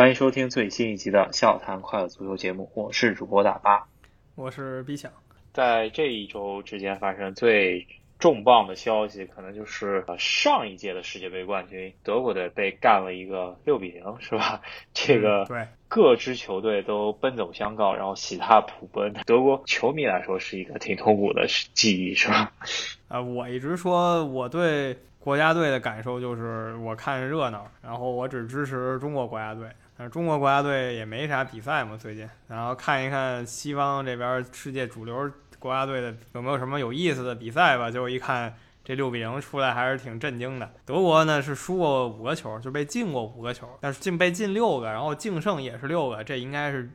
欢迎收听最新一集的笑谈快乐足球节目，我是主播大巴，我是 B 强。在这一周之间发生最重磅的消息，可能就是上一届的世界杯冠军德国队被干了一个六比零，是吧？这个对各支球队都奔走相告，然后喜大普奔。德国球迷来说是一个挺痛苦的记忆，是吧？啊，我一直说我对国家队的感受就是我看热闹，然后我只支持中国国家队。中国国家队也没啥比赛嘛，最近，然后看一看西方这边世界主流国家队的有没有什么有意思的比赛吧。结果一看这六比零出来还是挺震惊的。德国呢是输过五个球，就被进过五个球，但是进被进六个，然后净胜也是六个，这应该是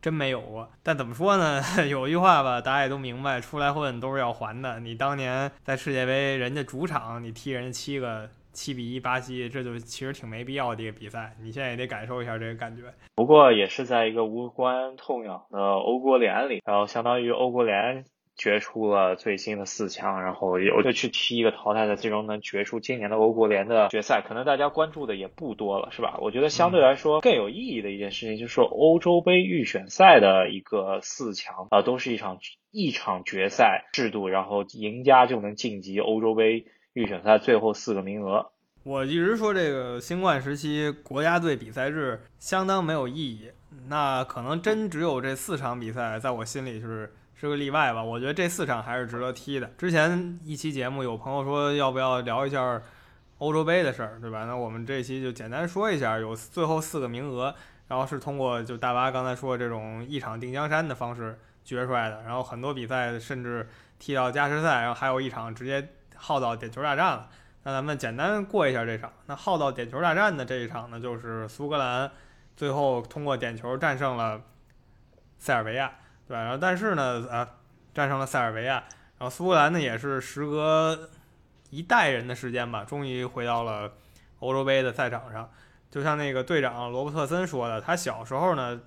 真没有过。但怎么说呢？有一句话吧，大家也都明白，出来混都是要还的。你当年在世界杯人家主场你踢人家七个。七比一巴西，这就其实挺没必要的一个比赛。你现在也得感受一下这个感觉。不过也是在一个无关痛痒的欧国联里，然后相当于欧国联决出了最新的四强，然后又就去踢一个淘汰赛，最终能决出今年的欧国联的决赛。可能大家关注的也不多了，是吧？我觉得相对来说更有意义的一件事情，就是欧洲杯预选赛的一个四强啊，都是一场一场决赛制度，然后赢家就能晋级欧洲杯。预选赛最后四个名额，我一直说这个新冠时期国家队比赛日相当没有意义。那可能真只有这四场比赛，在我心里是是个例外吧。我觉得这四场还是值得踢的。之前一期节目有朋友说要不要聊一下欧洲杯的事儿，对吧？那我们这期就简单说一下，有最后四个名额，然后是通过就大巴刚才说这种一场定江山的方式决出来的。然后很多比赛甚至踢到加时赛，然后还有一场直接。耗到点球大战了，那咱们简单过一下这场。那耗到点球大战的这一场呢，就是苏格兰最后通过点球战胜了塞尔维亚，对吧？然后但是呢，啊，战胜了塞尔维亚，然后苏格兰呢也是时隔一代人的时间吧，终于回到了欧洲杯的赛场上。就像那个队长罗伯特森说的，他小时候呢。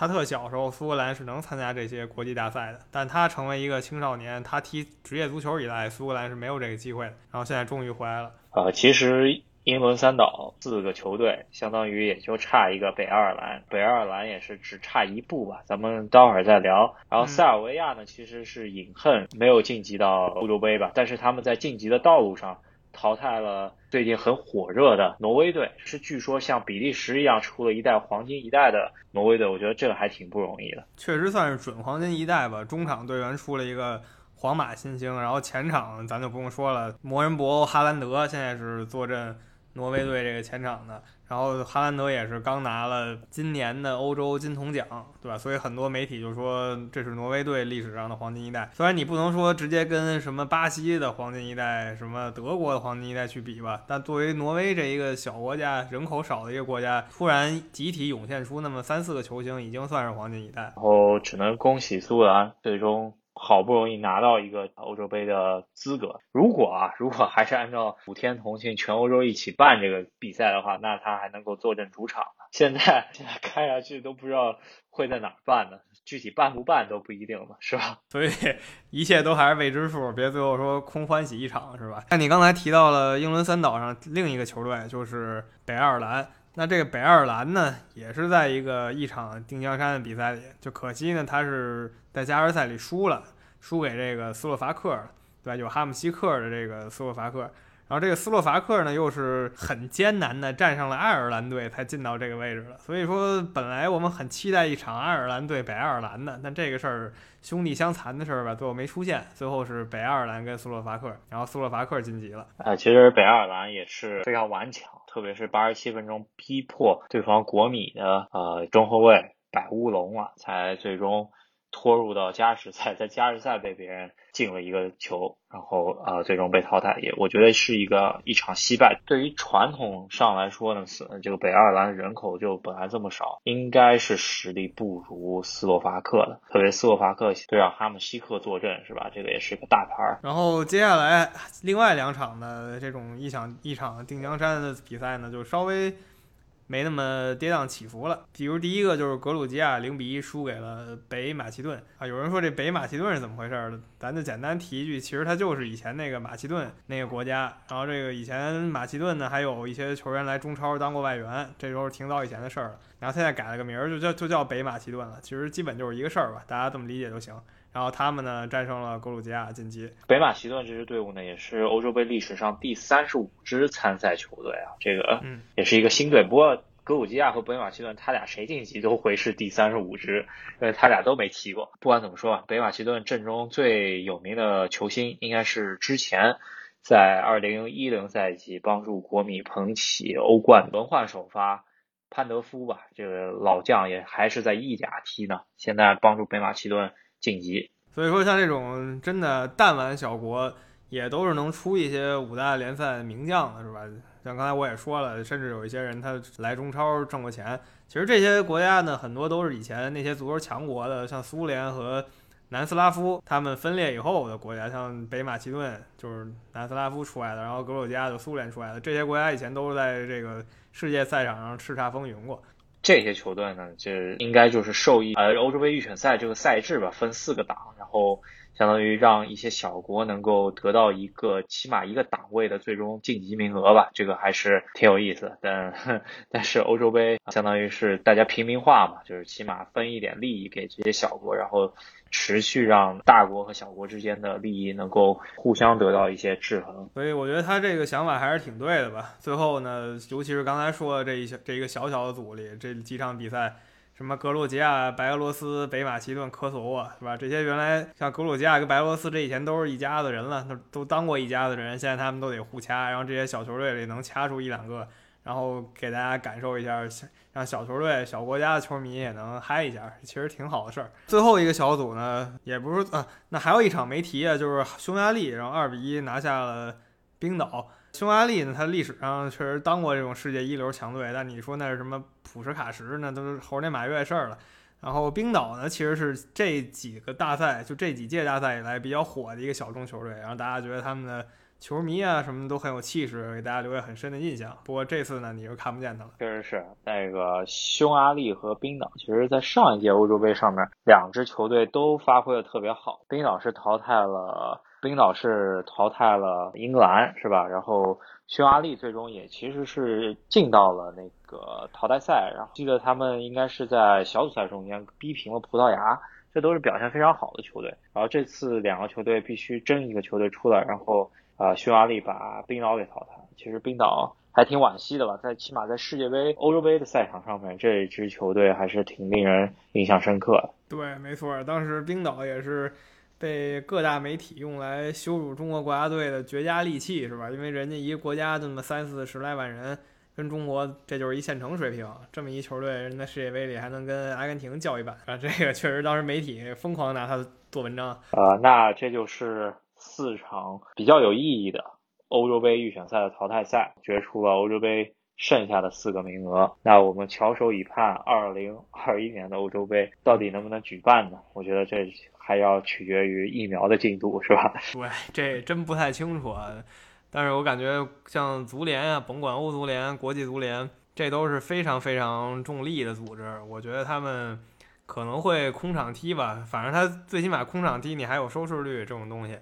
他特小时候，苏格兰是能参加这些国际大赛的，但他成为一个青少年，他踢职业足球以来，苏格兰是没有这个机会的。然后现在终于回来了。呃，其实英伦三岛四个球队，相当于也就差一个北爱尔兰，北爱尔兰也是只差一步吧。咱们待会儿再聊。然后塞尔维亚呢，其实是隐恨没有晋级到欧洲杯吧，但是他们在晋级的道路上。淘汰了最近很火热的挪威队，是据说像比利时一样出了一代黄金一代的挪威队，我觉得这个还挺不容易的。确实算是准黄金一代吧，中场队员出了一个皇马新星，然后前场咱就不用说了，魔人布欧哈兰德现在是坐镇挪威队这个前场的。然后哈兰德也是刚拿了今年的欧洲金童奖，对吧？所以很多媒体就说这是挪威队历史上的黄金一代。虽然你不能说直接跟什么巴西的黄金一代、什么德国的黄金一代去比吧，但作为挪威这一个小国家、人口少的一个国家，突然集体涌现出那么三四个球星，已经算是黄金一代。然后只能恭喜苏格兰最终。好不容易拿到一个欧洲杯的资格，如果啊，如果还是按照普天同庆，全欧洲一起办这个比赛的话，那他还能够坐镇主场。现在现在看下去都不知道会在哪儿办呢，具体办不办都不一定了，是吧？所以一切都还是未知数，别最后说空欢喜一场，是吧？那你刚才提到了英伦三岛上另一个球队，就是北爱尔兰。那这个北爱尔兰呢，也是在一个一场定江山的比赛里，就可惜呢，他是在加时赛里输了，输给这个斯洛伐克，对吧？有哈姆西克的这个斯洛伐克。然后这个斯洛伐克呢，又是很艰难的战胜了爱尔兰队才进到这个位置的。所以说，本来我们很期待一场爱尔兰对北爱尔兰的，但这个事儿兄弟相残的事儿吧，最后没出现。最后是北爱尔兰跟斯洛伐克，然后斯洛伐克晋级了。啊，其实北爱尔兰也是非常顽强，特别是八十七分钟逼迫对方国米的呃中后卫摆乌龙了，才最终。拖入到加时赛，在加时赛被别人进了一个球，然后呃最终被淘汰，也我觉得是一个一场惜败。对于传统上来说呢，是这个北爱尔兰人口就本来这么少，应该是实力不如斯洛伐克的，特别斯洛伐克对上哈姆西克坐镇是吧？这个也是一个大牌。然后接下来另外两场的这种一场一场定江山的比赛呢，就稍微。没那么跌宕起伏了。比如第一个就是格鲁吉亚零比一输给了北马其顿啊，有人说这北马其顿是怎么回事儿？咱就简单提一句，其实它就是以前那个马其顿那个国家。然后这个以前马其顿呢，还有一些球员来中超当过外援，这都是挺早以前的事儿了。然后现在改了个名儿，就叫就叫北马其顿了。其实基本就是一个事儿吧，大家这么理解就行。然后他们呢战胜了格鲁吉亚晋级。北马其顿这支队伍呢，也是欧洲杯历史上第三十五支参赛球队啊，这个也是一个新队。不过格鲁吉亚和北马其顿他俩谁晋级都会是第三十五支，因为他俩都没踢过。不管怎么说吧，北马其顿阵中最有名的球星应该是之前在二零一零赛季帮助国米捧起欧冠轮换首发潘德夫吧，这个老将也还是在意甲踢呢，现在帮助北马其顿。晋级，所以说像这种真的弹丸小国，也都是能出一些五大联赛名将的，是吧？像刚才我也说了，甚至有一些人他来中超挣过钱。其实这些国家呢，很多都是以前那些足球强国的，像苏联和南斯拉夫，他们分裂以后的国家，像北马其顿就是南斯拉夫出来的，然后格鲁吉亚就苏联出来的，这些国家以前都是在这个世界赛场上叱咤风云过。这些球队呢，就应该就是受益呃欧洲杯预选赛这个赛制吧，分四个档，然后相当于让一些小国能够得到一个起码一个档位的最终晋级名额吧，这个还是挺有意思。但 但是欧洲杯相当于是大家平民化嘛，就是起码分一点利益给这些小国，然后。持续让大国和小国之间的利益能够互相得到一些制衡，所以我觉得他这个想法还是挺对的吧。最后呢，尤其是刚才说的这一小这一个小小的组里，这几场比赛，什么格鲁吉亚、白俄罗斯、北马其顿、科索沃，是吧？这些原来像格鲁吉亚跟白俄罗斯这以前都是一家子人了，都都当过一家子人，现在他们都得互掐，然后这些小球队里能掐出一两个。然后给大家感受一下，让小球队、小国家的球迷也能嗨一下，其实挺好的事儿。最后一个小组呢，也不是啊，那还有一场没提啊，就是匈牙利，然后二比一拿下了冰岛。匈牙利呢，它历史上确实当过这种世界一流强队，但你说那是什么普什卡什，那都是猴年马月事儿了。然后冰岛呢，其实是这几个大赛，就这几届大赛以来比较火的一个小众球队，然后大家觉得他们的。球迷啊，什么都很有气势，给大家留下很深的印象。不过这次呢，你是看不见他了。确实是那个匈牙利和冰岛，其实在上一届欧洲杯上面，两支球队都发挥的特别好。冰岛是淘汰了，冰岛是淘汰了英格兰，是吧？然后匈牙利最终也其实是进到了那个淘汰赛。然后记得他们应该是在小组赛中间逼平了葡萄牙，这都是表现非常好的球队。然后这次两个球队必须争一个球队出来，然后。啊，匈牙利把冰岛给淘汰。其实冰岛还挺惋惜的吧，在起码在世界杯、欧洲杯的赛场上面，这支球队还是挺令人印象深刻的。对，没错，当时冰岛也是被各大媒体用来羞辱中国国家队的绝佳利器，是吧？因为人家一个国家这么三四十来万人，跟中国这就是一县城水平。这么一球队，人在世界杯里还能跟阿根廷叫一板啊！这个确实当时媒体疯狂拿他做文章。啊，那这就是。四场比较有意义的欧洲杯预选赛的淘汰赛，决出了欧洲杯剩下的四个名额。那我们翘首以盼，二零二一年的欧洲杯到底能不能举办呢？我觉得这还要取决于疫苗的进度，是吧？对，这真不太清楚啊。但是我感觉像足联啊，甭管欧足联、国际足联，这都是非常非常重利的组织。我觉得他们可能会空场踢吧，反正他最起码空场踢，你还有收视率这种东西。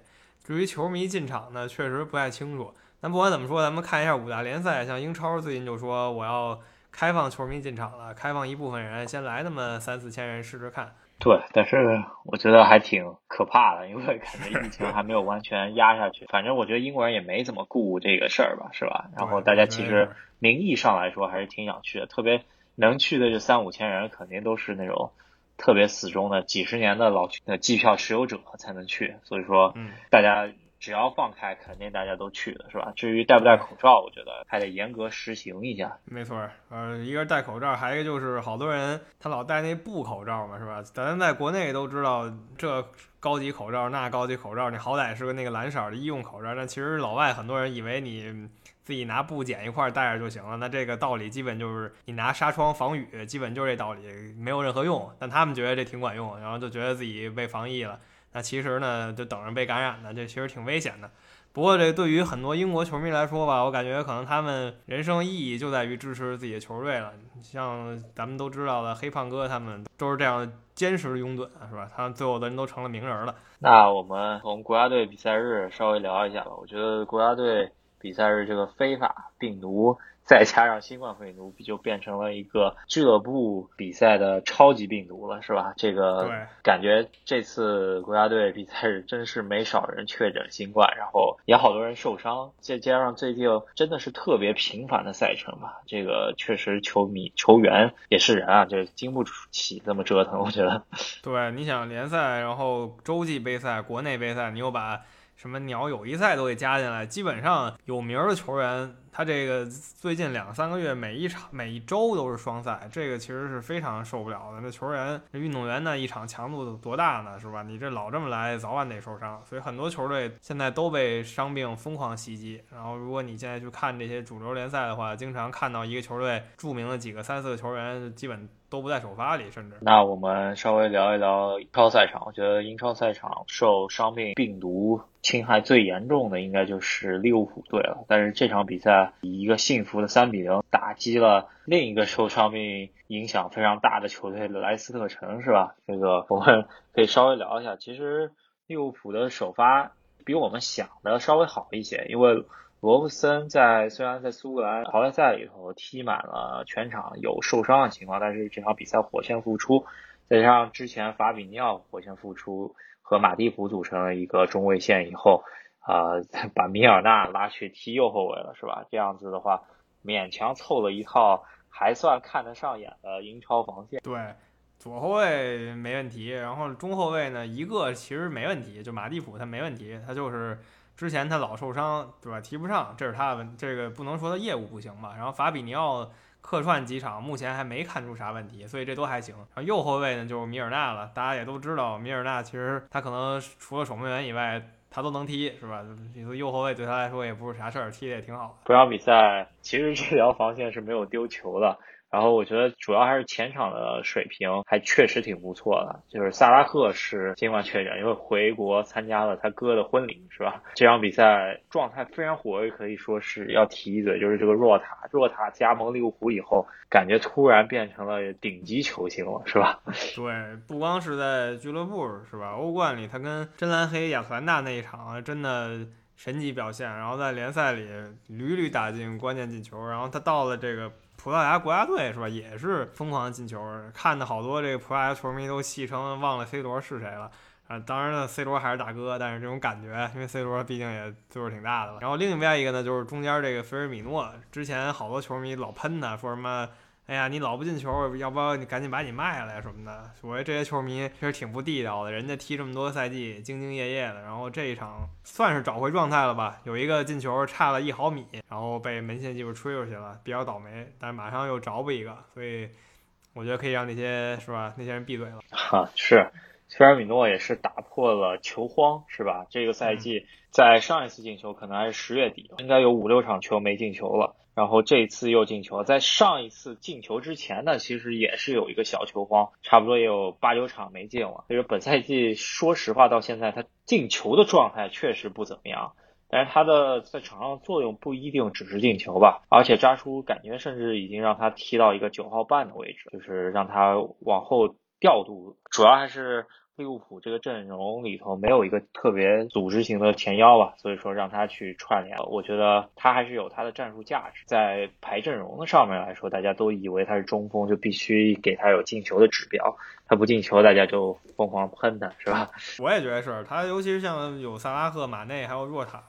至于球迷进场呢，确实不太清楚。但不管怎么说，咱们看一下五大联赛，像英超最近就说我要开放球迷进场了，开放一部分人先来那么三四千人试试看。对，但是我觉得还挺可怕的，因为感觉疫情还没有完全压下去。反正我觉得英国人也没怎么顾这个事儿吧，是吧？然后大家其实名义上来说还是挺想去的，特别能去的这三五千人，肯定都是那种。特别死忠的几十年的老的机票持有者才能去，所以说，嗯，大家只要放开，肯定大家都去的是吧？至于戴不戴口罩，我觉得还得严格实行一下。没错，呃，一个是戴口罩，还有一个就是好多人他老戴那布口罩嘛，是吧？咱在国内都知道这高级口罩那高级口罩，你好歹是个那个蓝色的医用口罩，但其实老外很多人以为你。自己拿布剪一块戴着就行了，那这个道理基本就是你拿纱窗防雨，基本就是这道理，没有任何用。但他们觉得这挺管用，然后就觉得自己被防疫了。那其实呢，就等着被感染呢，这其实挺危险的。不过这对于很多英国球迷来说吧，我感觉可能他们人生意义就在于支持自己的球队了。像咱们都知道的黑胖哥他们都是这样坚实拥趸，是吧？他们最后的人都成了名人了。那我们从国家队比赛日稍微聊一下吧。我觉得国家队比赛日这个非法病毒。再加上新冠病毒，就变成了一个俱乐部比赛的超级病毒了，是吧？这个感觉这次国家队比赛日真是没少人确诊新冠，然后也好多人受伤，再加上最近真的是特别频繁的赛程吧，这个确实球迷球员也是人啊，这经不起这么折腾，我觉得。对，你想联赛，然后洲际杯赛、国内杯赛，你又把什么鸟友谊赛都给加进来，基本上有名的球员。他这个最近两三个月，每一场每一周都是双赛，这个其实是非常受不了的。那球员、这运动员呢，一场强度多大呢？是吧？你这老这么来，早晚得受伤。所以很多球队现在都被伤病疯狂袭击。然后，如果你现在去看这些主流联赛的话，经常看到一个球队著名的几个三四个球员，基本都不在首发里，甚至。那我们稍微聊一聊英超赛场。我觉得英超赛场受伤病病毒侵害最严重的，应该就是利物浦队了。但是这场比赛。以一个幸福的三比零打击了另一个受伤病影响非常大的球队莱斯特城，是吧？这个我们可以稍微聊一下。其实利物浦的首发比我们想的稍微好一些，因为罗布森在虽然在苏格兰淘汰赛里头踢满了全场，有受伤的情况，但是这场比赛火线复出，再加上之前法比尼奥火线复出和马蒂普组成了一个中卫线以后。啊，把米尔纳拉去踢右后卫了，是吧？这样子的话，勉强凑了一套还算看得上眼的英超防线。对，左后卫没问题，然后中后卫呢，一个其实没问题，就马蒂普他没问题，他就是之前他老受伤，对吧？踢不上，这是他的问，这个不能说他业务不行吧。然后法比尼奥客串几场，目前还没看出啥问题，所以这都还行。然后右后卫呢，就是米尔纳了，大家也都知道，米尔纳其实他可能除了守门员以外。他都能踢，是吧？你说右后卫对他来说也不是啥事儿，踢的也挺好。这场比赛其实这条防线是没有丢球的。然后我觉得主要还是前场的水平还确实挺不错的，就是萨拉赫是新冠确诊，因为回国参加了他哥的婚礼，是吧？这场比赛状态非常活跃，可以说是要提一嘴，就是这个若塔，若塔加盟利物浦以后，感觉突然变成了顶级球星了，是吧？对，不光是在俱乐部，是吧？欧冠里他跟真蓝黑亚特兰大那一场真的神级表现，然后在联赛里屡屡打进关键进球，然后他到了这个。葡萄牙国家队是吧，也是疯狂的进球，看的好多这个葡萄牙球迷都戏称忘了 C 罗是谁了啊！当然了，C 罗还是大哥，但是这种感觉，因为 C 罗毕竟也岁数挺大的了。然后另外一个呢，就是中间这个菲尔米诺，之前好多球迷老喷他，说什么。哎呀，你老不进球，要不要你赶紧把你卖了呀什么的？我觉得这些球迷其实挺不地道的，人家踢这么多赛季，兢兢业业的，然后这一场算是找回状态了吧？有一个进球差了一毫米，然后被门线技术吹出去了，比较倒霉。但是马上又找补一个，所以我觉得可以让那些是吧？那些人闭嘴了。哈，是，菲尔米诺也是打破了球荒，是吧？这个赛季在上一次进球可能还是十月底，应该有五六场球没进球了。然后这一次又进球，在上一次进球之前呢，其实也是有一个小球荒，差不多也有八九场没进了。所以说本赛季说实话到现在他进球的状态确实不怎么样，但是他的在场上作用不一定只是进球吧，而且扎叔感觉甚至已经让他踢到一个九号半的位置，就是让他往后调度，主要还是。利物浦这个阵容里头没有一个特别组织型的前腰吧，所以说让他去串联，我觉得他还是有他的战术价值。在排阵容的上面来说，大家都以为他是中锋，就必须给他有进球的指标，他不进球，大家就疯狂喷他，是吧？我也觉得是他，尤其是像有萨拉赫、马内还有若塔。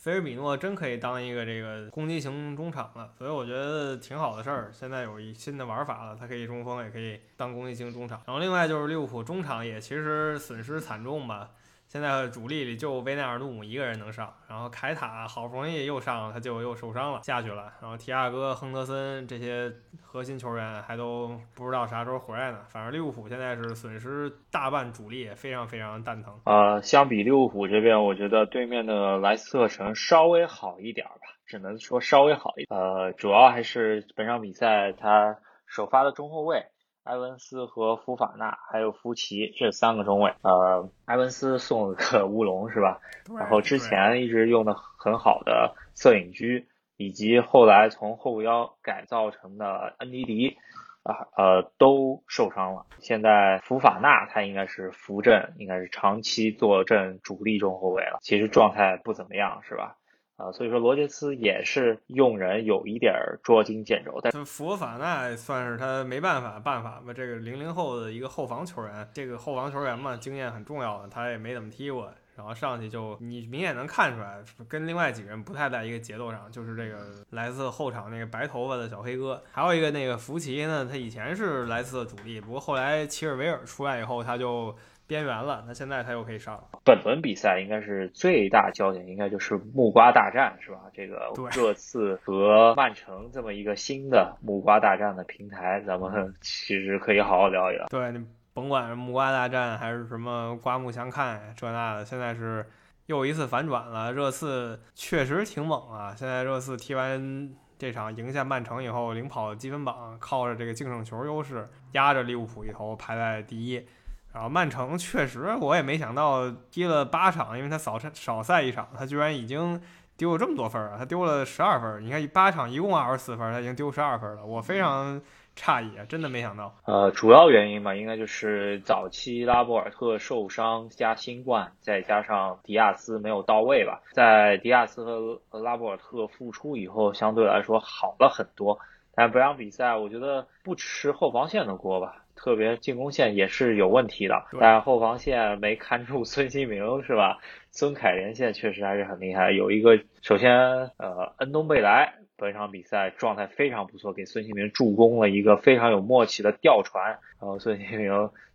菲尔比诺真可以当一个这个攻击型中场了，所以我觉得挺好的事儿。现在有一新的玩法了，他可以中锋，也可以当攻击型中场。然后另外就是利物浦中场也其实损失惨重吧。现在主力里就维纳尔杜姆一个人能上，然后凯塔好不容易又上了，他就又受伤了下去了。然后提亚哥、亨德森这些核心球员还都不知道啥时候回来呢。反正利物浦现在是损失大半主力，非常非常蛋疼。呃，相比利物浦这边，我觉得对面的莱斯特城稍微好一点吧，只能说稍微好一点。呃，主要还是本场比赛他首发的中后卫埃文斯和福法纳，还有福奇这三个中卫。呃，埃文斯送了个乌龙是吧？然后之前一直用的很好的瑟影居，以及后来从后腰改造成的恩迪迪，啊呃都受伤了。现在福法纳他应该是扶正，应该是长期坐镇主力中后卫了。其实状态不怎么样是吧？啊，所以说罗杰斯也是用人有一点捉襟见肘，但佛法纳算是他没办法办法吧。这个零零后的一个后防球员，这个后防球员嘛，经验很重要的，他也没怎么踢过，然后上去就你明显能看出来，跟另外几个人不太在一个节奏上。就是这个来自后场那个白头发的小黑哥，还有一个那个福奇呢，他以前是莱斯的主力，不过后来齐尔维尔出来以后，他就。边缘了，那现在他又可以上了。本轮比赛应该是最大焦点，应该就是木瓜大战，是吧？这个热刺和曼城这么一个新的木瓜大战的平台，咱们 其实可以好好聊一聊。对，你甭管是木瓜大战还是什么刮目相看这那的，现在是又一次反转了。热刺确实挺猛啊！现在热刺踢完这场赢下曼城以后，领跑积分榜，靠着这个净胜球优势压着利物浦一头排在第一。然后曼城确实，我也没想到踢了八场，因为他少少赛一场，他居然已经丢了这么多分儿啊！他丢了十二分，你看八场一共二十四分，他已经丢十二分了，我非常诧异啊，真的没想到。呃，主要原因吧，应该就是早期拉波尔特受伤加新冠，再加上迪亚斯没有到位吧。在迪亚斯和拉波尔特复出以后，相对来说好了很多。但本场比赛，我觉得不吃后防线的锅吧。特别进攻线也是有问题的，但后防线没看住孙兴民是吧？孙凯连线确实还是很厉害。有一个，首先呃，恩东贝莱本场比赛状态非常不错，给孙兴民助攻了一个非常有默契的吊传，然后孙兴民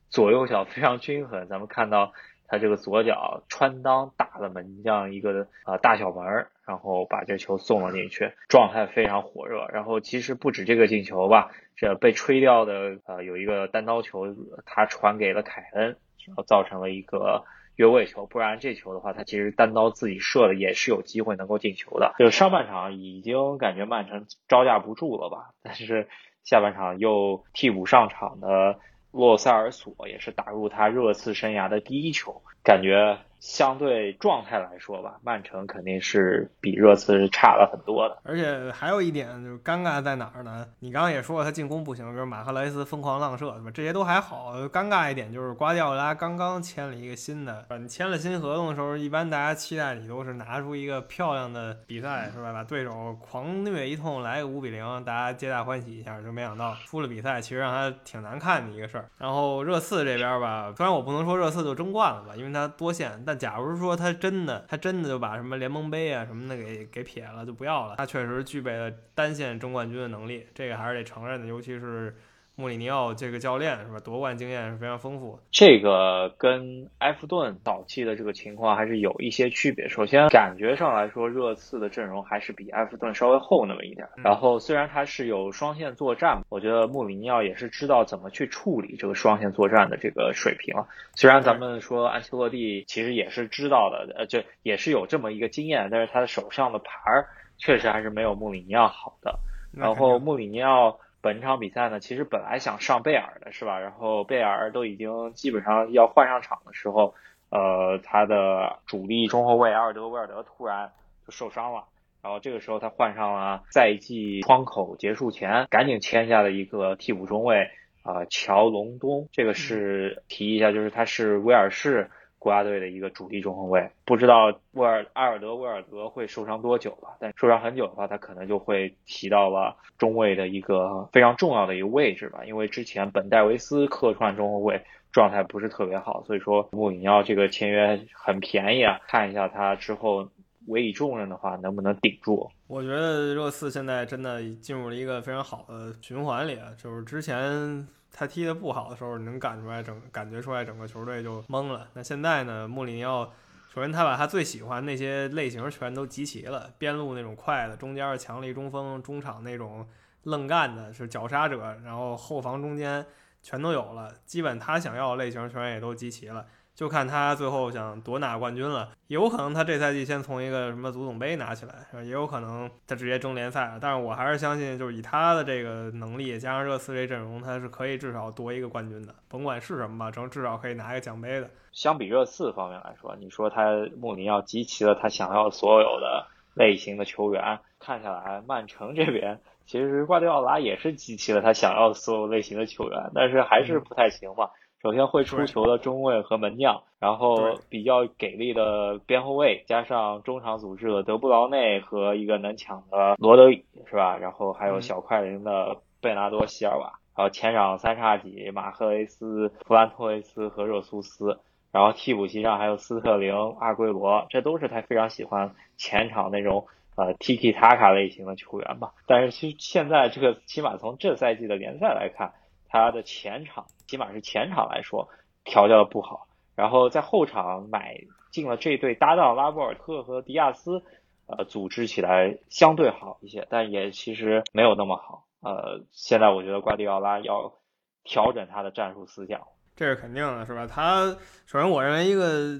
左右脚非常均衡，咱们看到。他这个左脚穿裆打了门将一个啊大小门，然后把这球送了进去，状态非常火热。然后其实不止这个进球吧，这被吹掉的呃有一个单刀球，他传给了凯恩，然后造成了一个越位球。不然这球的话，他其实单刀自己射的也是有机会能够进球的。就上半场已经感觉曼城招架不住了吧，但是下半场又替补上场的。洛塞尔索也是打入他热刺生涯的第一球，感觉。相对状态来说吧，曼城肯定是比热刺是差了很多的。而且还有一点就是尴尬在哪儿呢？你刚刚也说了，他进攻不行，比如马赫莱斯疯狂浪射，对吧？这些都还好。尴尬一点就是瓜迪奥拉刚刚签了一个新的，你签了新合同的时候，一般大家期待你都是拿出一个漂亮的比赛，是吧？把对手狂虐一通，来个五比零，大家皆大欢喜一下。就没想到出了比赛，其实让他挺难看的一个事儿。然后热刺这边吧，虽然我不能说热刺就争冠了吧，因为他多线，但假如说他真的，他真的就把什么联盟杯啊什么的给给撇了，就不要了。他确实具备了单线争冠军的能力，这个还是得承认的，尤其是。穆里尼奥这个教练是吧？夺冠经验是非常丰富。这个跟埃弗顿早期的这个情况还是有一些区别。首先，感觉上来说，热刺的阵容还是比埃弗顿稍微厚那么一点。然后，虽然他是有双线作战，我觉得穆里尼奥也是知道怎么去处理这个双线作战的这个水平了。虽然咱们说安切洛蒂其实也是知道的，呃，就也是有这么一个经验，但是他的手上的牌儿确实还是没有穆里尼奥好的。然后，穆里尼奥。本场比赛呢，其实本来想上贝尔的是吧？然后贝尔都已经基本上要换上场的时候，呃，他的主力中后卫阿尔德威尔德突然就受伤了，然后这个时候他换上了赛季窗口结束前赶紧签下的一个替补中卫啊乔隆东，这个是提一下，就是他是威尔士。国家队的一个主力中后卫，不知道沃尔埃尔德威尔德会受伤多久吧？但受伤很久的话，他可能就会提到了中卫的一个非常重要的一个位置吧。因为之前本戴维斯客串中后卫状态不是特别好，所以说穆里尼奥这个签约很便宜啊。看一下他之后委以重任的话，能不能顶住？我觉得热刺现在真的进入了一个非常好的循环里，就是之前。他踢的不好的时候，你能感出来整感觉出来整个球队就懵了。那现在呢？穆里尼奥首先他把他最喜欢那些类型全都集齐了，边路那种快的，中间是强力中锋，中场那种愣干的，是绞杀者，然后后防中间全都有了，基本他想要的类型全也都集齐了。就看他最后想夺拿冠军了。有可能他这赛季先从一个什么足总杯拿起来，也有可能他直接争联赛了。但是我还是相信，就是以他的这个能力，加上热刺这阵容，他是可以至少夺一个冠军的，甭管是什么吧，正至少可以拿一个奖杯的。相比热刺方面来说，你说他穆里尼奥集齐了他想要所有的类型的球员，看下来，曼城这边。其实瓜迪奥拉也是集齐了他想要的所有类型的球员，但是还是不太行嘛。首先会出球的中卫和门将，然后比较给力的边后卫，加上中场组织的德布劳内和一个能抢的罗德里，是吧？然后还有小快灵的贝纳多席尔瓦，然后前场三叉戟马赫雷斯、弗兰托雷斯和热苏斯，然后替补席上还有斯特林、阿圭罗，这都是他非常喜欢前场那种。呃，Tiki Taka 类型的球员吧，但是其实现在这个起码从这赛季的联赛来看，他的前场起码是前场来说调教的不好，然后在后场买进了这对搭档拉波尔特和迪亚斯，呃，组织起来相对好一些，但也其实没有那么好。呃，现在我觉得瓜迪奥拉要调整他的战术思想，这是肯定的，是吧？他首先我认为一个。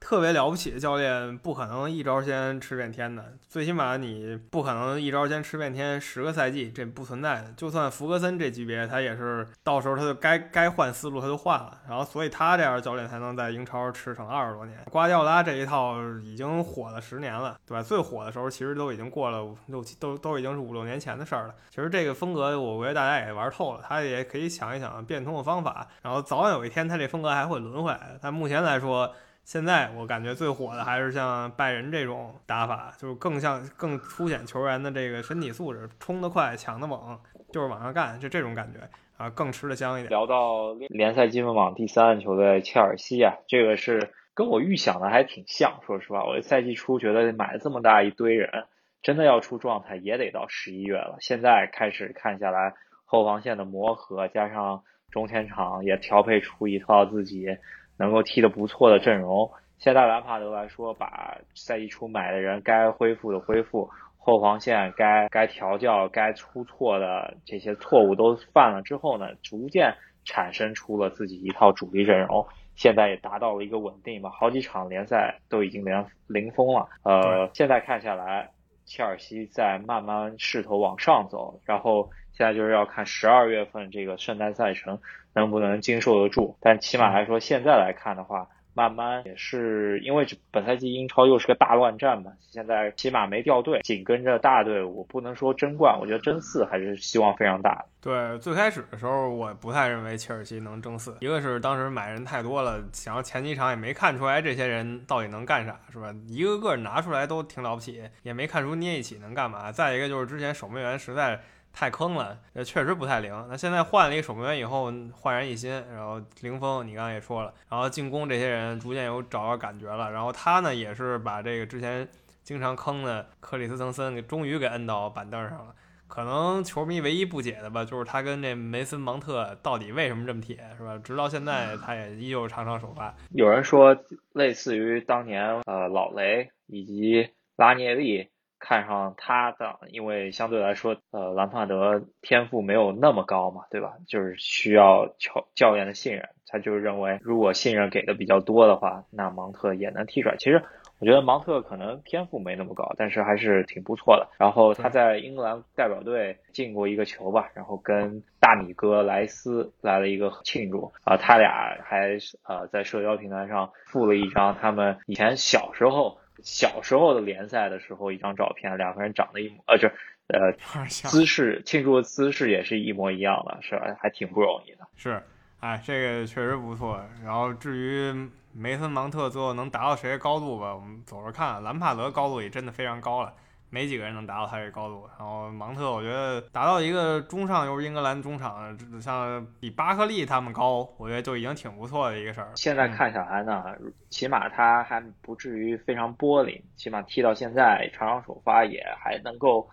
特别了不起的教练不可能一招鲜吃遍天的，最起码你不可能一招鲜吃遍天十个赛季，这不存在的。就算福格森这级别，他也是到时候他就该该换思路他就换了，然后所以他这样教练才能在英超吃成二十多年。瓜迪奥拉这一套已经火了十年了，对吧？最火的时候其实都已经过了六七，都都已经是五六年前的事儿了。其实这个风格我觉得大家也玩透了，他也可以想一想变通的方法，然后早晚有一天他这风格还会轮回来。但目前来说。现在我感觉最火的还是像拜仁这种打法，就是更像更凸显球员的这个身体素质，冲得快，抢得猛，就是往上干，就这种感觉啊，更吃得香一点。聊到联赛积分榜第三球队切尔西啊，这个是跟我预想的还挺像。说实话，我赛季初觉得买了这么大一堆人，真的要出状态也得到十一月了。现在开始看下来，后防线的磨合，加上中前场也调配出一套自己。能够踢得不错的阵容，现在兰帕德来说，把赛季初买的人该恢复的恢复，后防线该该调教、该出错的这些错误都犯了之后呢，逐渐产生出了自己一套主力阵容，现在也达到了一个稳定吧，好几场联赛都已经连零封了。呃，现在看下来，切尔西在慢慢势头往上走，然后现在就是要看十二月份这个圣诞赛程。能不能经受得住？但起码来说，现在来看的话，慢慢也是因为本赛季英超又是个大乱战嘛。现在起码没掉队，紧跟着大队伍，不能说争冠，我觉得争四还是希望非常大的。对，最开始的时候我不太认为切尔西能争四，一个是当时买人太多了，想要前几场也没看出来这些人到底能干啥，是吧？一个个拿出来都挺了不起，也没看出捏一起能干嘛。再一个就是之前守门员实在。太坑了，呃，确实不太灵。那现在换了一个守门员以后，焕然一新，然后零封，你刚刚也说了，然后进攻这些人逐渐有找到感觉了。然后他呢，也是把这个之前经常坑的克里斯滕森给终于给摁到板凳上了。可能球迷唯一不解的吧，就是他跟这梅森芒特到底为什么这么铁，是吧？直到现在他也依旧常常首发。有人说，类似于当年呃老雷以及拉涅利。看上他的，因为相对来说，呃，兰帕德天赋没有那么高嘛，对吧？就是需要教教练的信任，他就认为如果信任给的比较多的话，那芒特也能踢出来。其实我觉得芒特可能天赋没那么高，但是还是挺不错的。然后他在英格兰代表队进过一个球吧，然后跟大米哥莱斯来了一个庆祝啊，他俩还呃在社交平台上附了一张他们以前小时候。小时候的联赛的时候，一张照片，两个人长得一模，呃，就呃，姿势庆祝的姿势也是一模一样的，是吧？还挺不容易的。是，哎，这个确实不错。然后至于梅森芒特最后能达到谁的高度吧，我们走着看。兰帕德高度也真的非常高了。没几个人能达到他这高度，然后芒特我觉得达到一个中上游英格兰中场，像比巴克利他们高，我觉得就已经挺不错的一个事儿。现在看下来呢，起码他还不至于非常玻璃，起码踢到现在场场首发也还能够，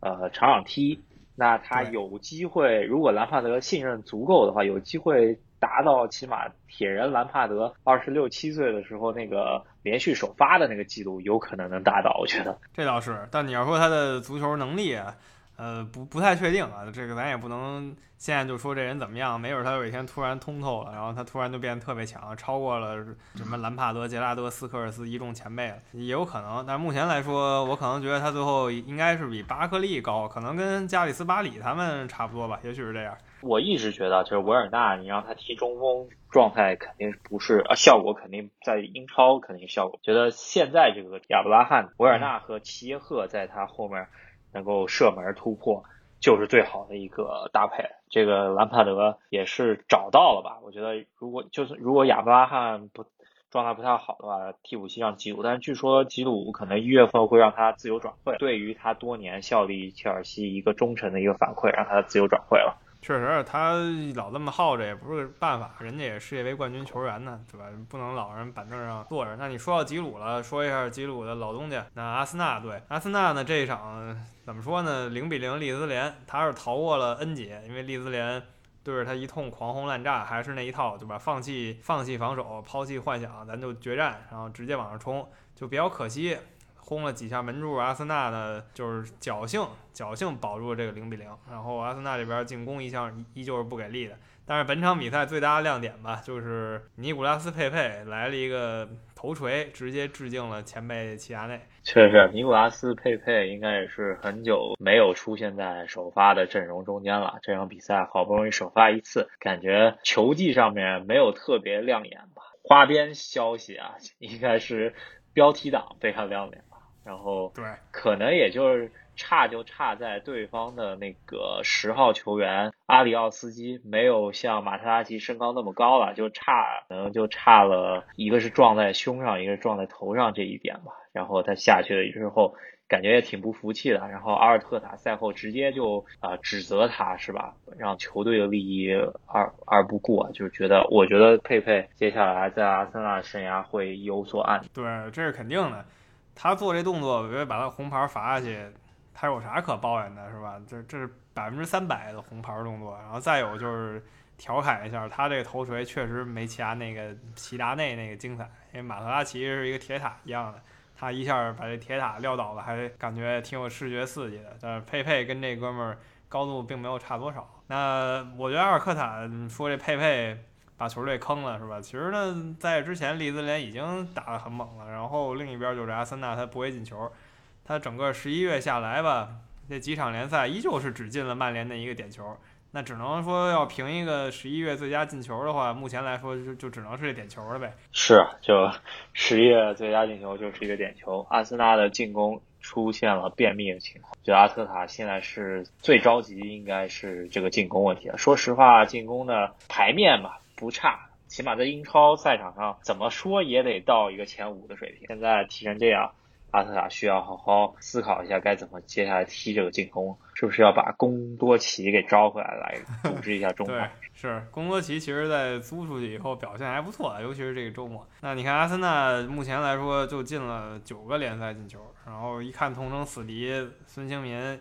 呃，场场踢。那他有机会，如果兰帕德信任足够的话，有机会。达到起码铁人兰帕德二十六七岁的时候那个连续首发的那个记录，有可能能达到。我觉得这倒是，但你要说他的足球能力，呃，不不太确定啊，这个咱也不能现在就说这人怎么样，没准他有一天突然通透了，然后他突然就变得特别强，超过了什么兰帕德、杰拉德、斯科尔斯一众前辈了，也有可能。但目前来说，我可能觉得他最后应该是比巴克利高，可能跟加里斯巴里他们差不多吧，也许是这样。我一直觉得，就是维尔纳，你让他踢中锋，状态肯定不是啊，效果肯定在英超肯定效果。觉得现在这个亚布拉罕、维尔纳和齐耶赫在他后面。能够射门突破，就是最好的一个搭配。这个兰帕德也是找到了吧？我觉得如果就是如果亚布拉罕不状态不太好的话，替补席上吉鲁，但是据说吉鲁可能一月份会让他自由转会，对于他多年效力切尔西一个忠诚的一个反馈，让他自由转会了。确实，他老这么耗着也不是办法，人家也世界杯冠军球员呢，对吧？不能老人板凳上坐着。那你说到吉鲁了，说一下吉鲁的老东家，那阿森纳队，阿森纳呢这一场怎么说呢？零比零利兹联，他是逃过了恩劫，因为利兹联对着他一通狂轰滥炸，还是那一套，对吧？放弃放弃防守，抛弃幻想，咱就决战，然后直接往上冲，就比较可惜。轰了几下门柱，阿森纳呢就是侥幸侥幸保住了这个零比零。然后阿森纳这边进攻一向依旧是不给力的。但是本场比赛最大的亮点吧，就是尼古拉斯佩佩来了一个头锤，直接致敬了前辈齐达内。确实，尼古拉斯佩佩应该也是很久没有出现在首发的阵容中间了。这场比赛好不容易首发一次，感觉球技上面没有特别亮眼吧。花边消息啊，应该是标题党非常亮眼。然后，对，可能也就是差就差在对方的那个十号球员阿里奥斯基没有像马特拉齐身高那么高了，就差可能就差了一个是撞在胸上，一个是撞在头上这一点吧。然后他下去了之后，感觉也挺不服气的。然后阿尔特塔赛后直接就啊指责他是吧，让球队的利益而而不顾，就是觉得我觉得佩佩接下来在阿森纳生涯会有所暗。对，这是肯定的。他做这动作，我觉得把他红牌罚下去，他有啥可抱怨的，是吧？这这是百分之三百的红牌动作。然后再有就是调侃一下，他这个头锤确实没其他那个齐达内那个精彩，因为马特拉齐是一个铁塔一样的，他一下把这铁塔撂倒了，还感觉挺有视觉刺激的。但是佩佩跟这哥们儿高度并没有差多少。那我觉得阿尔克塔说这佩佩。把球队坑了是吧？其实呢，在之前利兹联已经打得很猛了，然后另一边就是阿森纳，他不会进球，他整个十一月下来吧，这几场联赛依旧是只进了曼联的一个点球，那只能说要评一个十一月最佳进球的话，目前来说就就只能是这点球了呗。是，就十一月最佳进球就是一个点球，阿森纳的进攻出现了便秘的情况，就阿特塔现在是最着急，应该是这个进攻问题了。说实话，进攻的牌面嘛。不差，起码在英超赛场上，怎么说也得到一个前五的水平。现在踢成这样，阿特塔需要好好思考一下，该怎么接下来踢这个进攻，是不是要把贡多齐给招回来，来组织一下中场？是贡多齐，其实在租出去以后表现还不错，尤其是这个周末。那你看阿森纳目前来说就进了九个联赛进球，然后一看同城死敌孙兴民。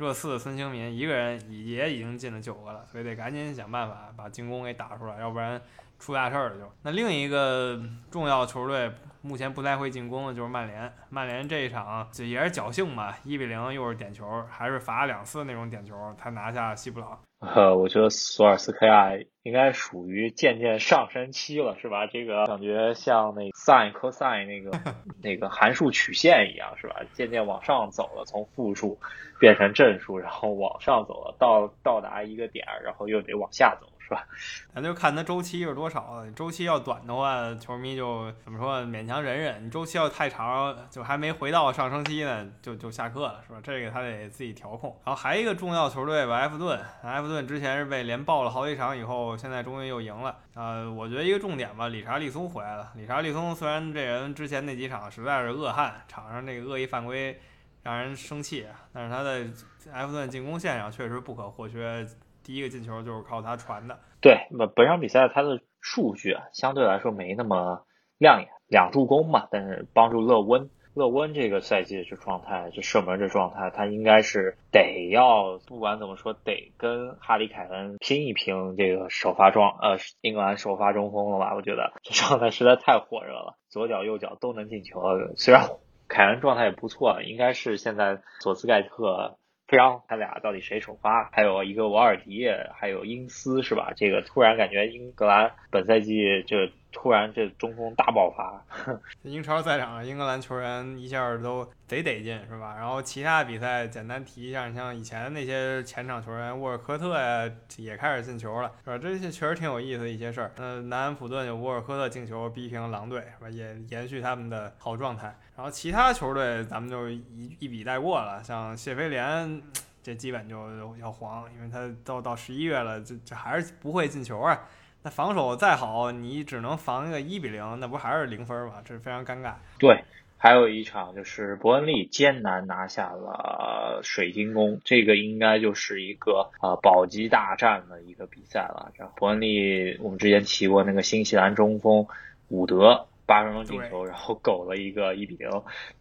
热刺的孙兴民一个人也已经进了九个了，所以得赶紧想办法把进攻给打出来，要不然出大事儿了就。那另一个重要球队目前不太会进攻的就是曼联，曼联这一场就也是侥幸吧，一比零又是点球，还是罚两次那种点球才拿下西布朗。呃，我觉得索尔斯克亚应该属于渐渐上升期了，是吧？这个感觉像那 sin cosine 那个 那个函数曲线一样，是吧？渐渐往上走了，从负数变成正数，然后往上走了，到到达一个点，然后又得往下走。是吧？咱就看它周期是多少。周期要短的话，球迷就怎么说，勉强忍忍；你周期要太长，就还没回到上升期呢，就就下课了，是吧？这个他得自己调控。然后还一个重要球队吧，埃弗顿。埃弗顿之前是被连爆了好几场以后，现在终于又赢了。呃，我觉得一个重点吧，理查利松回来了。理查利松虽然这人之前那几场实在是恶汉，场上那个恶意犯规让人生气，但是他在埃弗顿进攻线上确实不可或缺。第一个进球就是靠他传的。对，那本场比赛他的数据啊，相对来说没那么亮眼，两助攻嘛，但是帮助勒温。勒温这个赛季这状态，这射门这状态，他应该是得要不管怎么说，得跟哈里凯恩拼一拼这个首发状呃英格兰首发中锋了吧？我觉得这状态实在太火热了，左脚右脚都能进球。虽然凯恩状态也不错，应该是现在索斯盖特。非常他俩到底谁首发，还有一个瓦尔迪，还有英斯是吧？这个突然感觉英格兰本赛季就突然这中锋大爆发。英超赛场，英格兰球员一下都贼得劲是吧？然后其他比赛简单提一下，你像以前那些前场球员沃尔科特呀，也开始进球了是吧？这些确实挺有意思的一些事儿。那南安普顿有沃尔科特进球逼平狼队是吧？也延续他们的好状态。然后其他球队咱们就一一笔带过了，像谢菲联，这基本就要黄，因为他到到十一月了，这这还是不会进球啊。那防守再好，你只能防一个一比零，那不还是零分吗？这是非常尴尬。对，还有一场就是伯恩利艰难拿下了水晶宫，这个应该就是一个呃保级大战的一个比赛了。这伯恩利我们之前提过那个新西兰中锋伍德。八分钟进球，然后苟了一个一比零，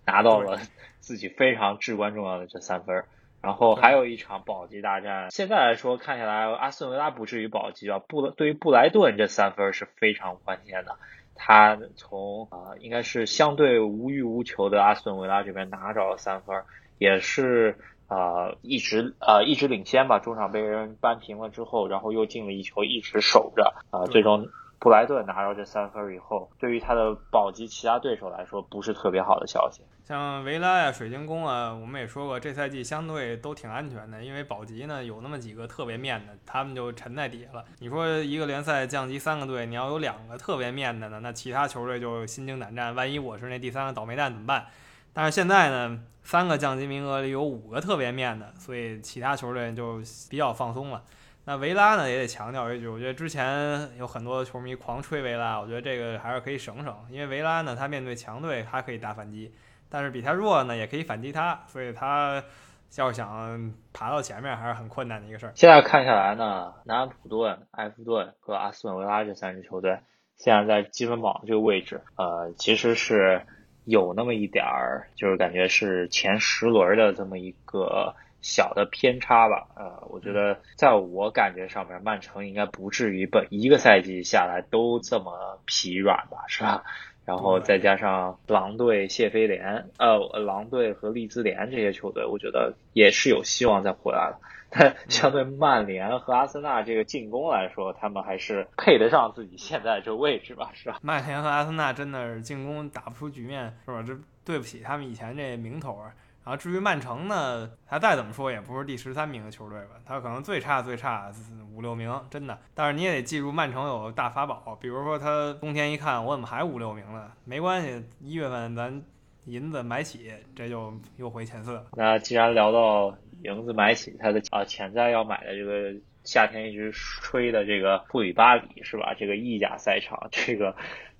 拿到了自己非常至关重要的这三分。然后还有一场保级大战，现在来说看起来，阿斯顿维拉不至于保级啊。布对于布莱顿这三分是非常关键的，他从啊应该是相对无欲无求的阿斯顿维拉这边拿着了三分，也是啊一直啊一直领先吧，中场被人扳平了之后，然后又进了一球，一直守着啊，最终。布莱顿拿到这三分以后，对于他的保级其他对手来说，不是特别好的消息。像维拉呀、水晶宫啊，我们也说过，这赛季相对都挺安全的，因为保级呢有那么几个特别面的，他们就沉在底下了。你说一个联赛降级三个队，你要有两个特别面的呢，那其他球队就心惊胆战，万一我是那第三个倒霉蛋怎么办？但是现在呢，三个降级名额里有五个特别面的，所以其他球队就比较放松了。那维拉呢也得强调一句，我觉得之前有很多球迷狂吹维拉，我觉得这个还是可以省省，因为维拉呢，他面对强队他可以打反击，但是比他弱呢也可以反击他，所以他要想爬到前面还是很困难的一个事儿。现在看下来呢，南安普顿、埃弗顿和阿斯顿维拉这三支球队，现在在积分榜这个位置，呃，其实是有那么一点儿，就是感觉是前十轮的这么一个。小的偏差吧，呃，我觉得在我感觉上面，曼城应该不至于本一个赛季下来都这么疲软吧，是吧？然后再加上狼队、谢菲联，呃，狼队和利兹联这些球队，我觉得也是有希望再回来了。但相对曼联和阿森纳这个进攻来说，他们还是配得上自己现在这个位置吧，是吧？曼联和阿森纳真的是进攻打不出局面，是吧？这对不起他们以前这名头啊。然后至于曼城呢，他再怎么说也不是第十三名的球队吧？他可能最差最差五六名，真的。但是你也得记住，曼城有大法宝，比如说他冬天一看，我怎么还五六名呢？没关系，一月份咱银子买起，这就又回前四。那既然聊到银子买起，他的啊潜在要买的这个夏天一直吹的这个库里巴里是吧？这个意甲赛场这个。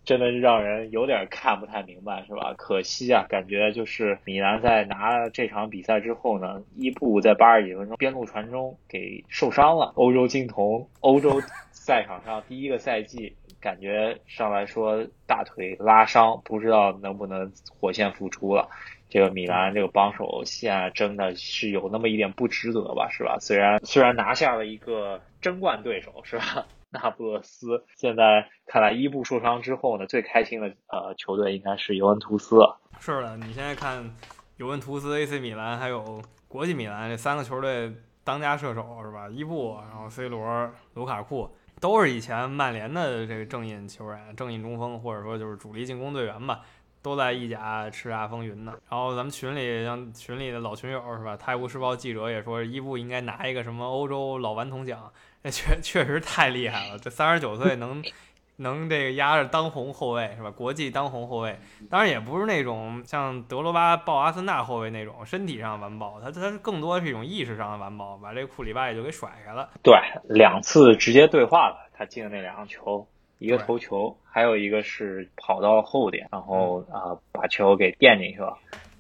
真的让人有点看不太明白，是吧？可惜啊，感觉就是米兰在拿这场比赛之后呢，伊布在八十几分钟边路传中给受伤了。欧洲金童，欧洲赛场上第一个赛季，感觉上来说大腿拉伤，不知道能不能火线复出了。这个米兰这个帮手现在真的是有那么一点不值得吧，是吧？虽然虽然拿下了一个争冠对手，是吧？那不勒斯现在看来伊布受伤之后呢，最开心的呃球队应该是尤文图斯。是的，你现在看尤文图斯、AC 米兰还有国际米兰这三个球队当家射手是吧？伊布，然后 C 罗、卢卡库都是以前曼联的这个正印球员、正印中锋，或者说就是主力进攻队员吧，都在意甲叱咤风云呢。然后咱们群里像群里的老群友是吧？泰晤士报记者也说伊布应该拿一个什么欧洲老顽童奖。那确确实太厉害了，这三十九岁能 能这个压着当红后卫是吧？国际当红后卫，当然也不是那种像德罗巴抱阿森纳后卫那种身体上完爆，他他更多是一种意识上的完爆，把这个库里巴也就给甩开了。对，两次直接对话了，他进的那两个球，一个头球，还有一个是跑到后点，然后啊把球给垫进去了。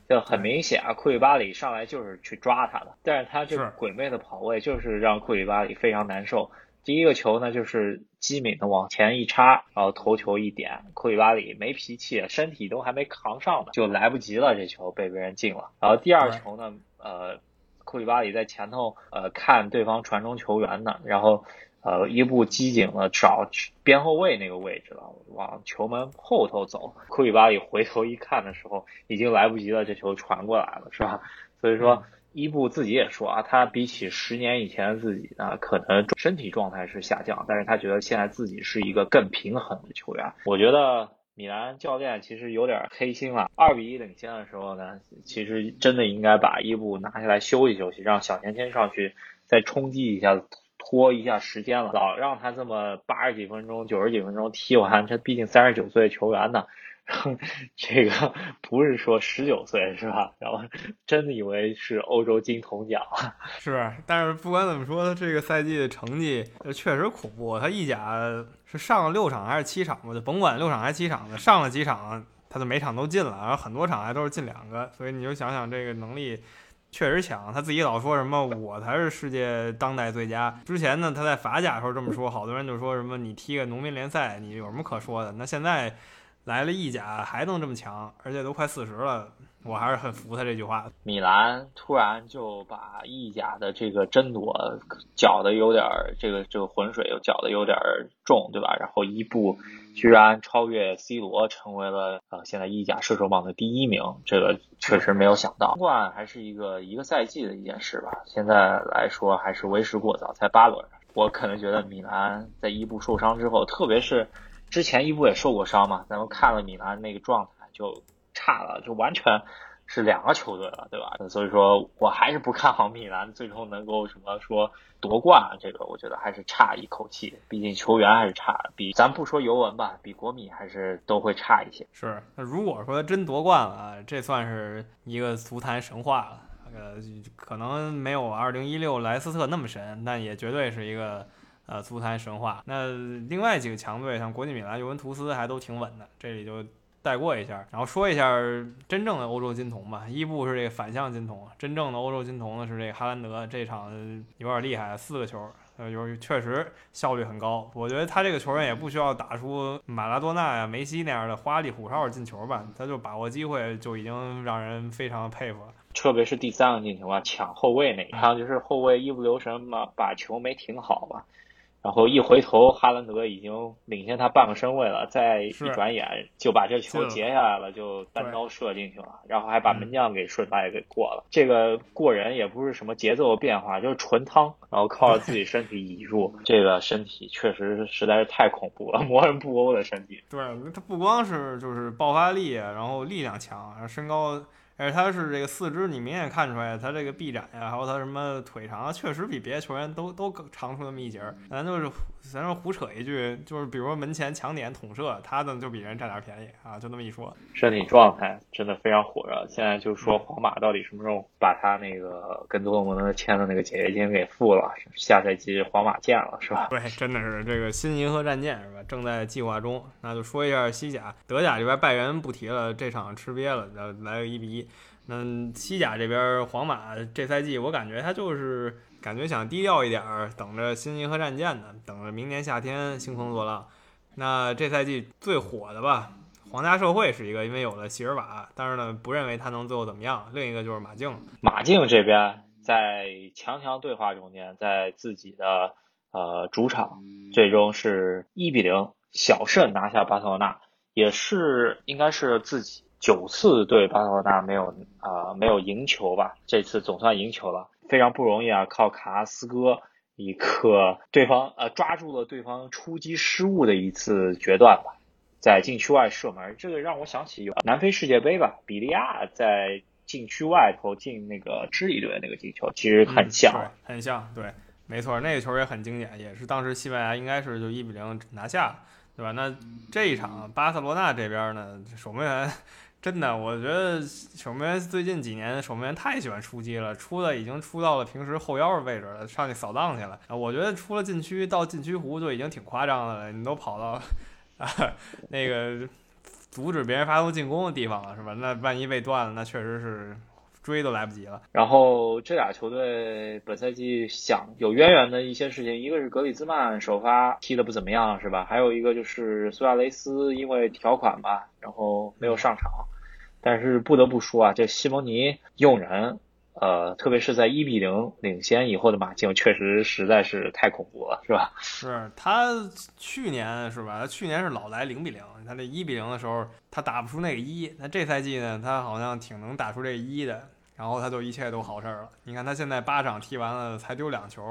就很明显啊，库里巴里上来就是去抓他的，但是他这个鬼魅的跑位就是让库里巴里非常难受。第一个球呢，就是机敏的往前一插，然后头球一点，库里巴里没脾气，身体都还没扛上呢，就来不及了，这球被别人进了。然后第二球呢，呃，库里巴里在前头呃看对方传中球员呢，然后。呃，伊布机警的找边后卫那个位置了，往球门后头走。库里巴里回头一看的时候，已经来不及了，这球传过来了，是吧？所以说，伊布自己也说啊，他比起十年以前的自己呢，可能身体状态是下降，但是他觉得现在自己是一个更平衡的球员。我觉得米兰教练其实有点黑心了。二比一领先的时候呢，其实真的应该把伊布拿下来休息休息，让小年轻上去再冲击一下，拖一下时间了。老让他这么八十几分钟、九十几分钟踢完，他毕竟三十九岁球员呢。这个不是说十九岁是吧？然后真的以为是欧洲金童奖，是。但是不管怎么说，他这个赛季的成绩确实恐怖。他意甲是上了六场还是七场吧？就甭管六场还是七场的，上了几场他就每场都进了，然后很多场还都是进两个。所以你就想想这个能力确实强。他自己老说什么我才是世界当代最佳。之前呢他在法甲时候这么说，好多人就说什么你踢个农民联赛你有什么可说的？那现在。来了意甲还能这么强，而且都快四十了，我还是很服他这句话。米兰突然就把意甲的这个争夺搅得有点，这个这个浑水又搅得有点重，对吧？然后伊布居然超越 C 罗，成为了呃现在意甲射手榜的第一名，这个确实没有想到。冠还是一个一个赛季的一件事吧，现在来说还是为时过早，才八轮。我可能觉得米兰在伊布受伤之后，特别是。之前伊布也受过伤嘛，咱们看了米兰那个状态就差了，就完全是两个球队了，对吧？所以说我还是不看好米兰最终能够什么说夺冠，这个我觉得还是差一口气，毕竟球员还是差，比咱不说尤文吧，比国米还是都会差一些。是，那如果说真夺冠了，这算是一个足坛神话了，呃，可能没有二零一六莱斯特那么神，但也绝对是一个。呃，足坛神话。那另外几个强队，像国际米兰、尤文图斯，还都挺稳的。这里就带过一下，然后说一下真正的欧洲金童吧。伊布是这个反向金童，真正的欧洲金童呢是这个哈兰德。这场有点厉害，四个球，呃，就是确实效率很高。我觉得他这个球员也不需要打出马拉多纳呀、梅西那样的花里胡哨进球吧，他就把握机会就已经让人非常佩服了。特别是第三个进球啊，抢后卫那一场，就是后卫一不留神嘛，把球没停好吧。然后一回头，哈兰德已经领先他半个身位了，再一转眼就把这球截下来了，就单刀射进去了，然后还把门将给顺带给过了。这个过人也不是什么节奏变化，就是纯汤，然后靠着自己身体倚住，这个身体确实实在是太恐怖了，魔人布欧的身体。对，他不光是就是爆发力，然后力量强，然后身高。而且他是这个四肢，你明显看出来，他这个臂展呀，还有他什么腿长，确实比别的球员都都长出那么一截儿。咱就是咱说胡扯一句，就是比如说门前抢点捅射，他呢就比人占点便宜啊，就那么一说。身体状态真的非常火热。现在就说皇马到底什么时候把他那个跟多特蒙德签的那个解约金给付了？下赛季皇马见了是吧？对，真的是这个新银河战舰是吧？正在计划中。那就说一下西甲、德甲这边拜仁不提了，这场吃瘪了，来个一比一。那西甲这边，皇马这赛季我感觉他就是感觉想低调一点儿，等着新银河战舰呢，等着明年夏天兴风作浪。那这赛季最火的吧，皇家社会是一个，因为有了席尔瓦，但是呢，不认为他能最后怎么样。另一个就是马竞，马竞这边在强强对话中间，在自己的呃主场，最终是一比零小胜拿下巴塞罗那，也是应该是自己。九次对巴塞罗那没有啊没有赢球吧？这次总算赢球了，非常不容易啊！靠卡拉斯哥一个对方呃抓住了对方出击失误的一次决断吧，在禁区外射门，这个让我想起有南非世界杯吧，比利亚在禁区外头进那个智利队那个进球，其实很像，很像，对，没错，那个球也很经典，也是当时西班牙应该是就一比零拿下，对吧？那这一场巴塞罗那这边呢，守门员。真的，我觉得守门员最近几年守门员太喜欢出击了，出的已经出到了平时后腰的位置了，上去扫荡去了。我觉得出了禁区到禁区弧就已经挺夸张的了，你都跑到啊那个阻止别人发动进攻的地方了，是吧？那万一被断了，那确实是。追都来不及了。然后这俩球队本赛季想有渊源的一些事情，一个是格里兹曼首发踢的不怎么样，是吧？还有一个就是苏亚雷斯因为条款吧，然后没有上场。但是不得不说啊，这西蒙尼用人，呃，特别是在一比零领先以后的马竞，确实实在是太恐怖了，是吧？是他去年是吧？他去年是老来零比零，他那一比零的时候他打不出那个一，那这赛季呢，他好像挺能打出这一的。然后他就一切都好事儿了。你看他现在八场踢完了才丢两球，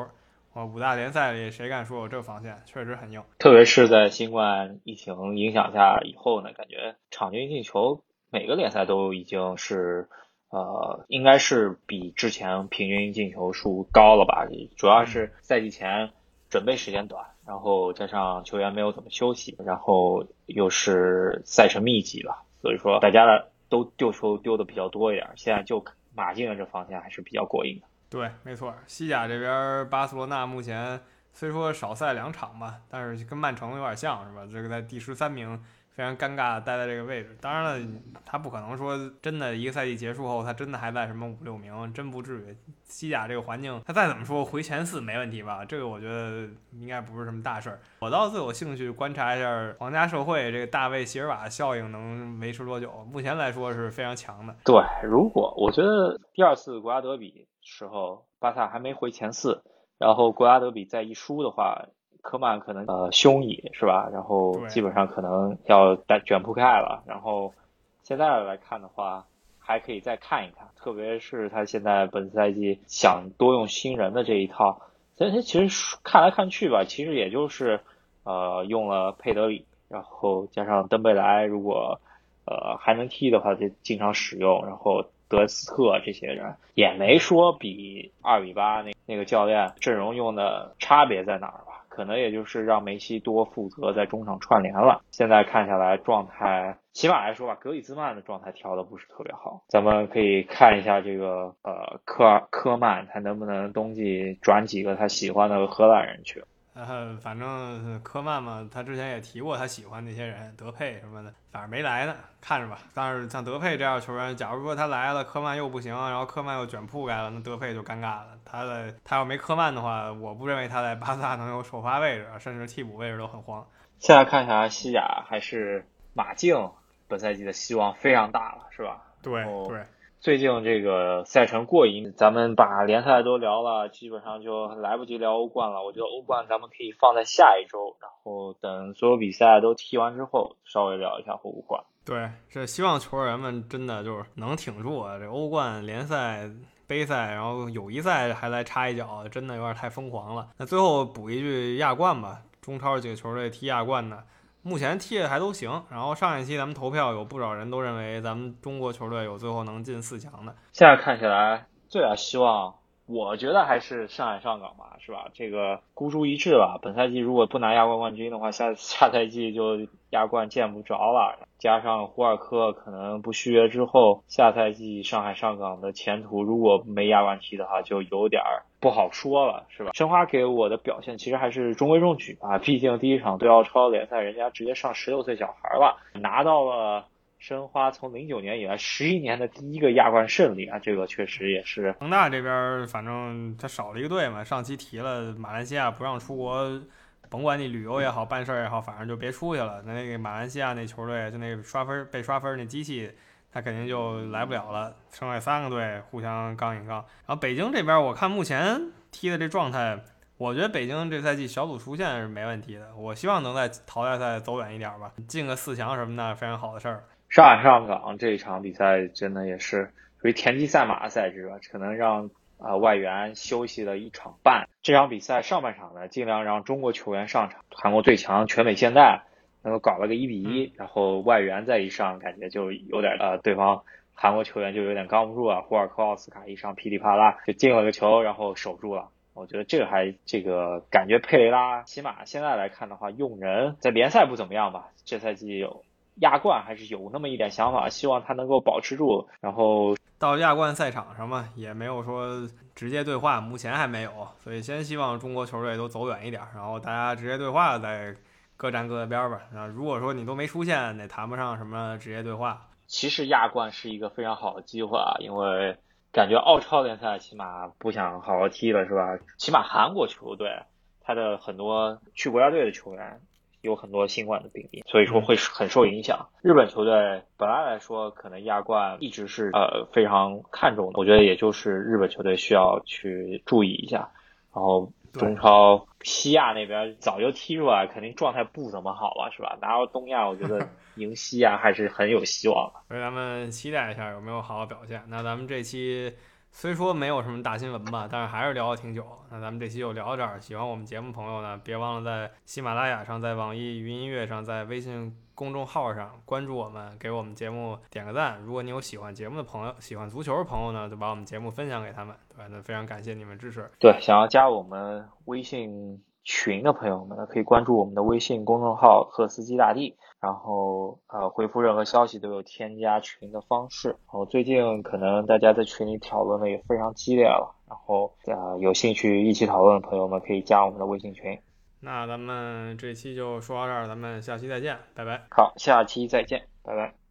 我五大联赛里谁敢说我这防线确实很硬？特别是在新冠疫情影响下以后呢，感觉场均进球每个联赛都已经是呃，应该是比之前平均进球数高了吧？主要是赛季前准备时间短。然后加上球员没有怎么休息，然后又是赛程密集了，所以说大家都丢球丢的比较多一点。现在就马竞的这方向还是比较过硬的。对，没错，西甲这边巴塞罗那目前虽说少赛两场吧，但是跟曼城有点像是吧？这个在第十三名。非常尴尬的，待在这个位置。当然了，他不可能说真的一个赛季结束后，他真的还在什么五六名，真不至于。西甲这个环境，他再怎么说回前四没问题吧？这个我觉得应该不是什么大事儿。我倒最有兴趣观察一下皇家社会这个大卫席尔瓦效应能维持多久。目前来说是非常强的。对，如果我觉得第二次国家德比时候，巴萨还没回前四，然后国家德比再一输的话。科曼可能呃凶矣是吧？然后基本上可能要卷铺盖了。然后现在来看的话，还可以再看一看，特别是他现在本赛季想多用新人的这一套，所以他其实看来看去吧，其实也就是呃用了佩德里，然后加上登贝莱，如果呃还能踢的话就经常使用，然后德斯特这些人也没说比二比八那那个教练阵容用的差别在哪儿。可能也就是让梅西多负责在中场串联了。现在看下来状态，起码来说吧，格里兹曼的状态调的不是特别好。咱们可以看一下这个呃科科曼，他能不能冬季转几个他喜欢的荷兰人去。呃，反正科曼嘛，他之前也提过他喜欢那些人，德佩什么的，反正没来呢，看着吧。但是像德佩这样球员，假如说他来了，科曼又不行，然后科曼又卷铺盖了，那德佩就尴尬了。他的他要没科曼的话，我不认为他在巴萨能有首发位置，甚至替补位置都很慌。现在看起来西甲还是马竞本赛季的希望非常大了，是吧？对对。最近这个赛程过瘾，咱们把联赛都聊了，基本上就来不及聊欧冠了。我觉得欧冠咱们可以放在下一周，然后等所有比赛都踢完之后，稍微聊一下欧冠。对，这希望球员们真的就是能挺住啊！这欧冠联赛、杯赛，然后友谊赛还来插一脚，真的有点太疯狂了。那最后补一句亚冠吧，中超几个球队踢亚冠的。目前踢的还都行，然后上一期咱们投票有不少人都认为咱们中国球队有最后能进四强的。现在看起来最大希望，我觉得还是上海上港吧，是吧？这个孤注一掷吧。本赛季如果不拿亚冠冠军的话，下下赛季就亚冠见不着了。加上胡尔克可能不续约之后，下赛季上海上港的前途如果没亚冠踢的话，就有点儿不好说了，是吧？申花给我的表现其实还是中规中矩啊，毕竟第一场对澳超联赛，人家直接上十六岁小孩了，拿到了申花从零九年以来十一年的第一个亚冠胜利啊，这个确实也是。恒大这边反正他少了一个队嘛，上期提了马来西亚不让出国。甭管你旅游也好，办事儿也好，反正就别出去了。那那个马来西亚那球队，就那个刷分被刷分那机器，他肯定就来不了了。剩下三个队互相杠一杠。然后北京这边，我看目前踢的这状态，我觉得北京这赛季小组出线是没问题的。我希望能在淘汰赛走远一点吧，进个四强什么的，非常好的事儿。上海上港这一场比赛真的也是属于田忌赛马的赛制吧，可能让。啊，外援休息了一场半，这场比赛上半场呢，尽量让中国球员上场。韩国最强全美现代能够搞了个一比一，然后外援再一上，感觉就有点呃，对方韩国球员就有点刚不住啊。胡尔克奥斯卡一上噼里啪啦就进了个球，然后守住了。我觉得这个还这个感觉佩雷拉起码现在来看的话，用人在联赛不怎么样吧，这赛季有。亚冠还是有那么一点想法，希望他能够保持住。然后到亚冠赛场上嘛，也没有说直接对话，目前还没有。所以先希望中国球队都走远一点，然后大家直接对话再各站各的边儿吧。啊，如果说你都没出现，那谈不上什么职业对话。其实亚冠是一个非常好的机会啊，因为感觉澳超联赛起码不想好好踢了，是吧？起码韩国球队他的很多去国家队的球员。有很多新冠的病例，所以说会很受影响。日本球队本来来说，可能亚冠一直是呃非常看重的，我觉得也就是日本球队需要去注意一下。然后中超西亚那边早就踢出来，肯定状态不怎么好了，是吧？拿到东亚，我觉得 赢西亚还是很有希望的。所以咱们期待一下有没有好好表现。那咱们这期虽说没有什么大新闻吧，但是还是聊了挺久。那咱们这期就聊到这儿。喜欢我们节目朋友呢，别忘了在喜马拉雅上、在网易云音乐上、在微信公众号上关注我们，给我们节目点个赞。如果你有喜欢节目的朋友，喜欢足球的朋友呢，就把我们节目分享给他们。对，那非常感谢你们支持。对，想要加我们微信群的朋友们呢，可以关注我们的微信公众号“赫斯基大帝”。然后呃，回复任何消息都有添加群的方式。然后最近可能大家在群里讨论的也非常激烈了。然后呃，有兴趣一起讨论的朋友们可以加我们的微信群。那咱们这期就说到这儿，咱们下期再见，拜拜。好，下期再见，拜拜。